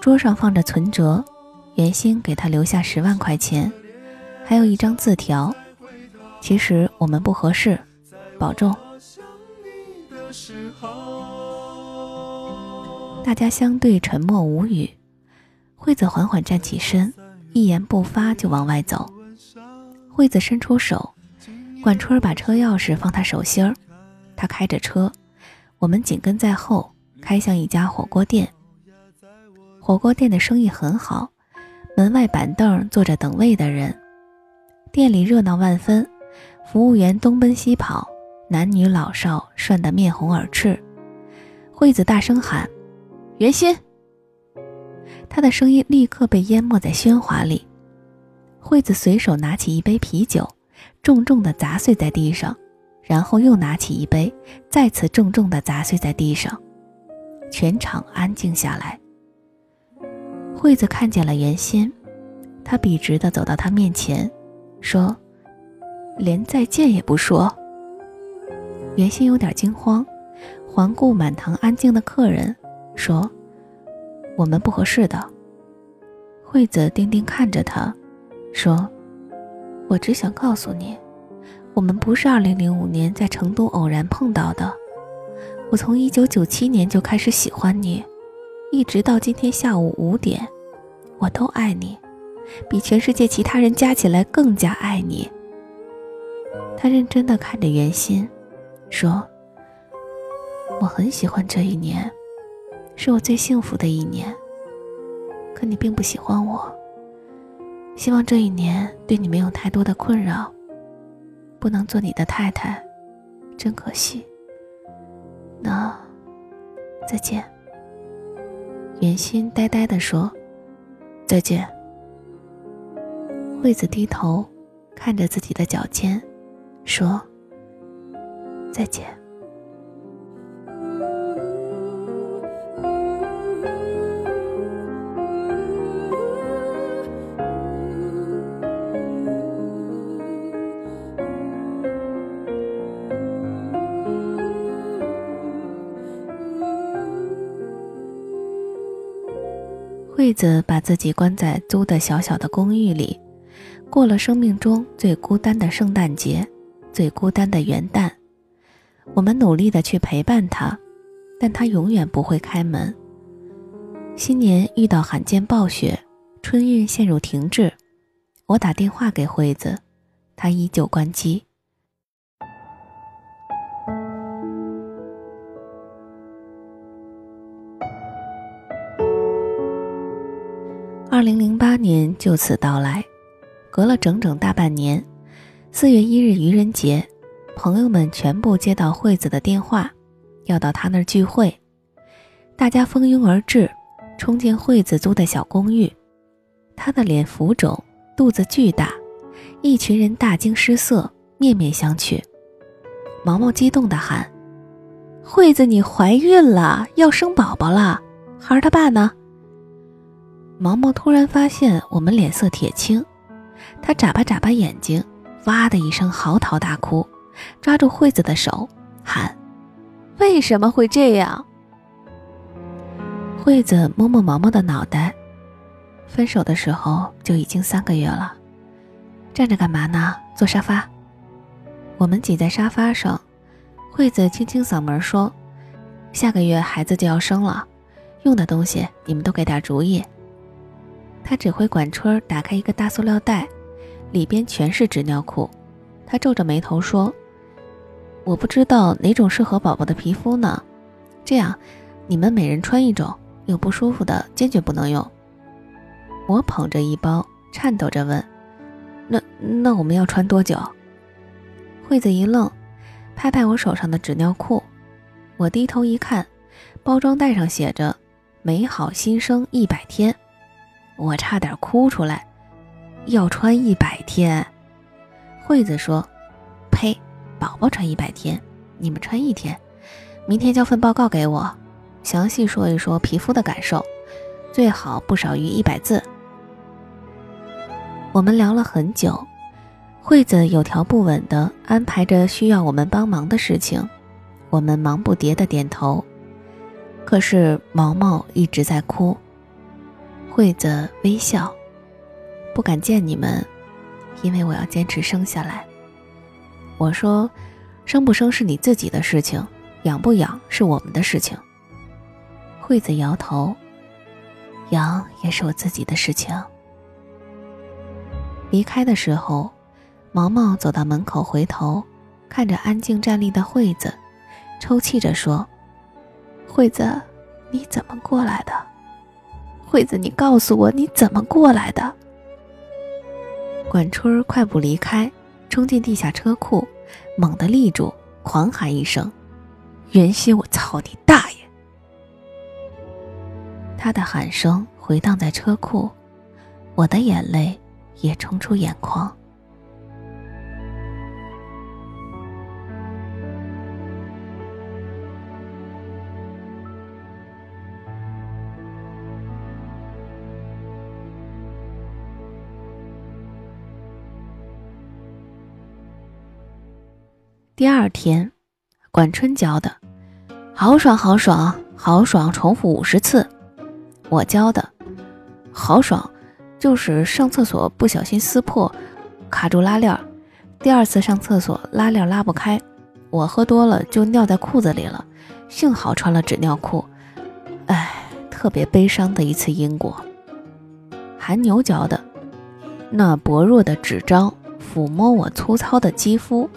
桌上放着存折，袁鑫给他留下十万块钱，还有一张字条。其实我们不合适，保重。大家相对沉默无语，惠子缓缓站起身，一言不发就往外走。惠子伸出手，管春把车钥匙放他手心儿，他开着车，我们紧跟在后，开向一家火锅店。火锅店的生意很好，门外板凳坐着等位的人，店里热闹万分，服务员东奔西跑，男女老少涮得面红耳赤。惠子大声喊。袁鑫，他的声音立刻被淹没在喧哗里。惠子随手拿起一杯啤酒，重重的砸碎在地上，然后又拿起一杯，再次重重的砸碎在地上。全场安静下来。惠子看见了袁心，他笔直的走到他面前，说：“连再见也不说。”袁心有点惊慌，环顾满堂安静的客人。说：“我们不合适的。”惠子定定看着他，说：“我只想告诉你，我们不是2005年在成都偶然碰到的。我从1997年就开始喜欢你，一直到今天下午五点，我都爱你，比全世界其他人加起来更加爱你。”他认真的看着袁心，说：“我很喜欢这一年。”是我最幸福的一年，可你并不喜欢我。希望这一年对你没有太多的困扰。不能做你的太太，真可惜。那，再见。袁心呆呆地说：“再见。”惠子低头看着自己的脚尖，说：“再见。”惠子把自己关在租的小小的公寓里，过了生命中最孤单的圣诞节，最孤单的元旦。我们努力的去陪伴他，但他永远不会开门。新年遇到罕见暴雪，春运陷入停滞。我打电话给惠子，她依旧关机。二零零八年就此到来，隔了整整大半年。四月一日愚人节，朋友们全部接到惠子的电话，要到他那儿聚会。大家蜂拥而至，冲进惠子租的小公寓。他的脸浮肿，肚子巨大，一群人大惊失色，面面相觑。毛毛激动地喊：“惠子，你怀孕了，要生宝宝了！孩儿他爸呢？”毛毛突然发现我们脸色铁青，他眨巴眨巴眼睛，哇的一声嚎啕大哭，抓住惠子的手喊：“为什么会这样？”惠子摸摸毛毛的脑袋，分手的时候就已经三个月了。站着干嘛呢？坐沙发。我们挤在沙发上，惠子清清嗓门说：“下个月孩子就要生了，用的东西你们都给点主意。”他指挥管春打开一个大塑料袋，里边全是纸尿裤。他皱着眉头说：“我不知道哪种适合宝宝的皮肤呢。这样，你们每人穿一种，有不舒服的坚决不能用。”我捧着一包，颤抖着问：“那那我们要穿多久？”惠子一愣，拍拍我手上的纸尿裤。我低头一看，包装袋上写着“美好新生一百天”，我差点哭出来。要穿一百天，惠子说：“呸，宝宝穿一百天，你们穿一天。明天交份报告给我，详细说一说皮肤的感受，最好不少于一百字。”我们聊了很久，惠子有条不紊地安排着需要我们帮忙的事情，我们忙不迭地点头。可是毛毛一直在哭。惠子微笑。不敢见你们，因为我要坚持生下来。我说，生不生是你自己的事情，养不养是我们的事情。惠子摇头，养也是我自己的事情。离开的时候，毛毛走到门口，回头看着安静站立的惠子，抽泣着说：“惠子，你怎么过来的？惠子，你告诉我你怎么过来的？”管春儿快步离开，冲进地下车库，猛地立住，狂喊一声：“袁熙，我操你大爷！”他的喊声回荡在车库，我的眼泪也冲出眼眶。第二天，管春教的，好爽好爽好爽，重复五十次。我教的，好爽，就是上厕所不小心撕破，卡住拉链，第二次上厕所拉链拉不开，我喝多了就尿在裤子里了，幸好穿了纸尿裤。哎，特别悲伤的一次因果。韩牛教的，那薄弱的纸张抚摸我粗糙的肌肤。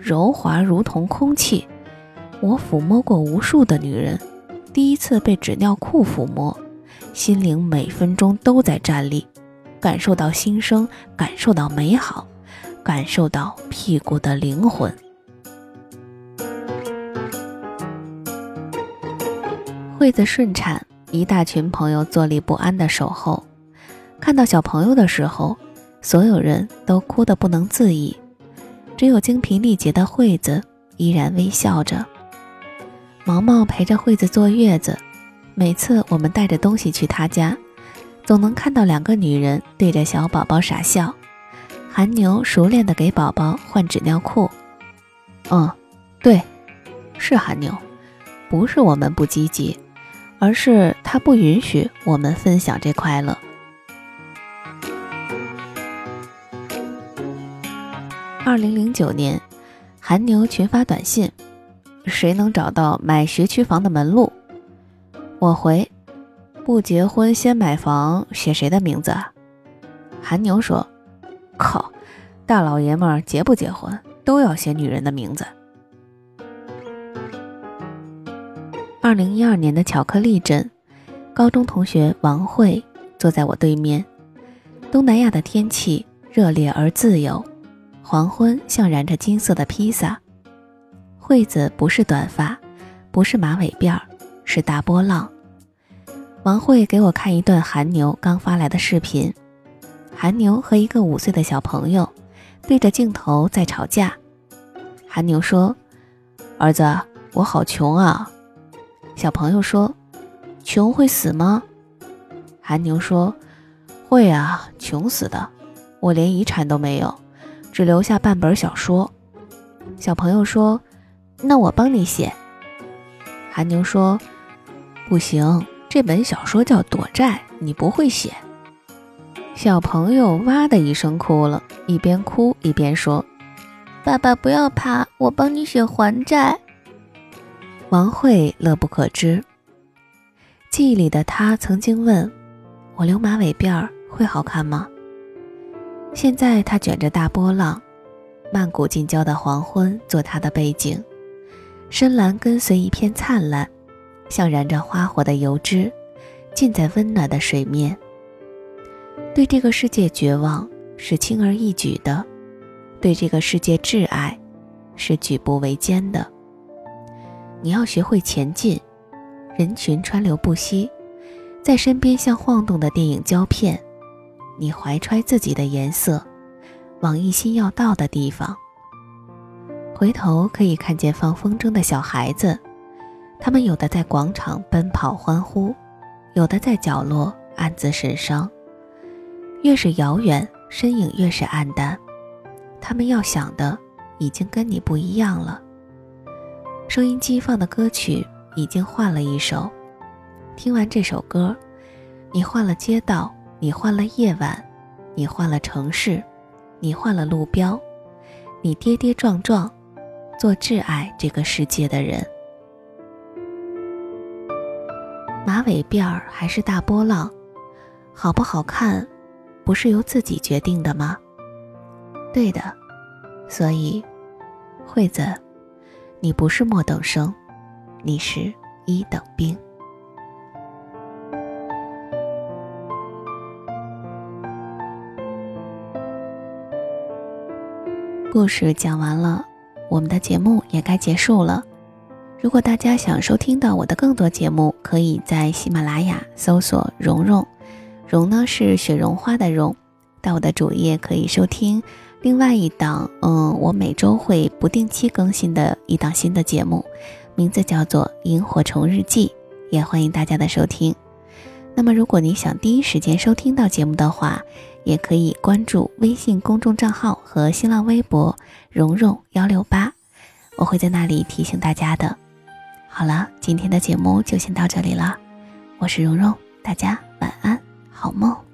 柔滑如同空气，我抚摸过无数的女人，第一次被纸尿裤抚摸，心灵每分钟都在站立，感受到新生，感受到美好，感受到屁股的灵魂。惠子顺产，一大群朋友坐立不安的守候，看到小朋友的时候，所有人都哭得不能自已。只有精疲力竭的惠子依然微笑着。毛毛陪着惠子坐月子，每次我们带着东西去他家，总能看到两个女人对着小宝宝傻笑。韩牛熟练地给宝宝换纸尿裤。嗯，对，是韩牛，不是我们不积极，而是他不允许我们分享这快乐。二零零九年，韩牛群发短信：“谁能找到买学区房的门路？”我回：“不结婚先买房，写谁的名字？”韩牛说：“靠，大老爷们儿结不结婚都要写女人的名字。”二零一二年的巧克力镇，高中同学王慧坐在我对面。东南亚的天气热烈而自由。黄昏像染着金色的披萨，惠子不是短发，不是马尾辫，是大波浪。王慧给我看一段韩牛刚发来的视频，韩牛和一个五岁的小朋友对着镜头在吵架。韩牛说：“儿子，我好穷啊。”小朋友说：“穷会死吗？”韩牛说：“会啊，穷死的，我连遗产都没有。”只留下半本小说，小朋友说：“那我帮你写。”韩牛说：“不行，这本小说叫躲债，你不会写。”小朋友哇的一声哭了，一边哭一边说：“爸爸不要怕，我帮你写还债。”王慧乐不可支。记忆里的他曾经问我：“留马尾辫儿会好看吗？”现在他卷着大波浪，曼谷近郊的黄昏做他的背景，深蓝跟随一片灿烂，像燃着花火的油脂，浸在温暖的水面。对这个世界绝望是轻而易举的，对这个世界挚爱是举步维艰的。你要学会前进，人群川流不息，在身边像晃动的电影胶片。你怀揣自己的颜色，往一心要到的地方。回头可以看见放风筝的小孩子，他们有的在广场奔跑欢呼，有的在角落暗自神伤。越是遥远，身影越是暗淡。他们要想的已经跟你不一样了。收音机放的歌曲已经换了一首。听完这首歌，你换了街道，你换了夜晚，你换了城市，你换了路标，你跌跌撞撞，做挚爱这个世界的人。马尾辫儿还是大波浪，好不好看？不是由自己决定的吗？对的，所以，惠子，你不是末等生，你是一等兵。故事讲完了，我们的节目也该结束了。如果大家想收听到我的更多节目，可以在喜马拉雅搜索“蓉蓉”。蓉呢是雪绒花的蓉，到我的主页可以收听另外一档，嗯，我每周会不定期更新的一档新的节目，名字叫做《萤火虫日记》，也欢迎大家的收听。那么，如果你想第一时间收听到节目的话，也可以关注微信公众账号和新浪微博“蓉蓉幺六八”，我会在那里提醒大家的。好了，今天的节目就先到这里了，我是蓉蓉，大家晚安。好梦。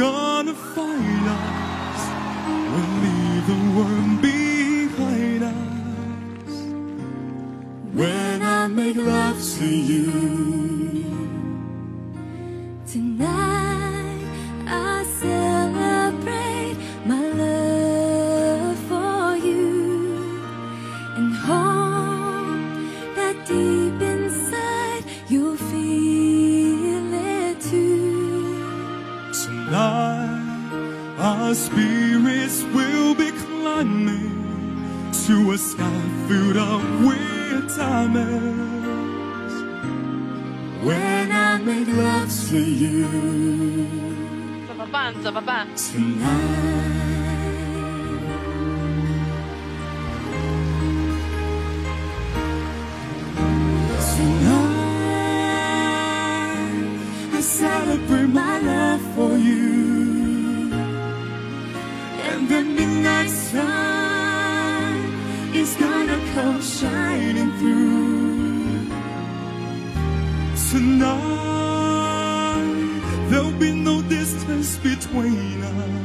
Gonna find us. We'll leave the world behind us. When I make love to you, was half filled up with diamonds when I love to you. Tonight, I celebrate my love for you and the midnight sun is gonna come shining through. Tonight, there'll be no distance between us.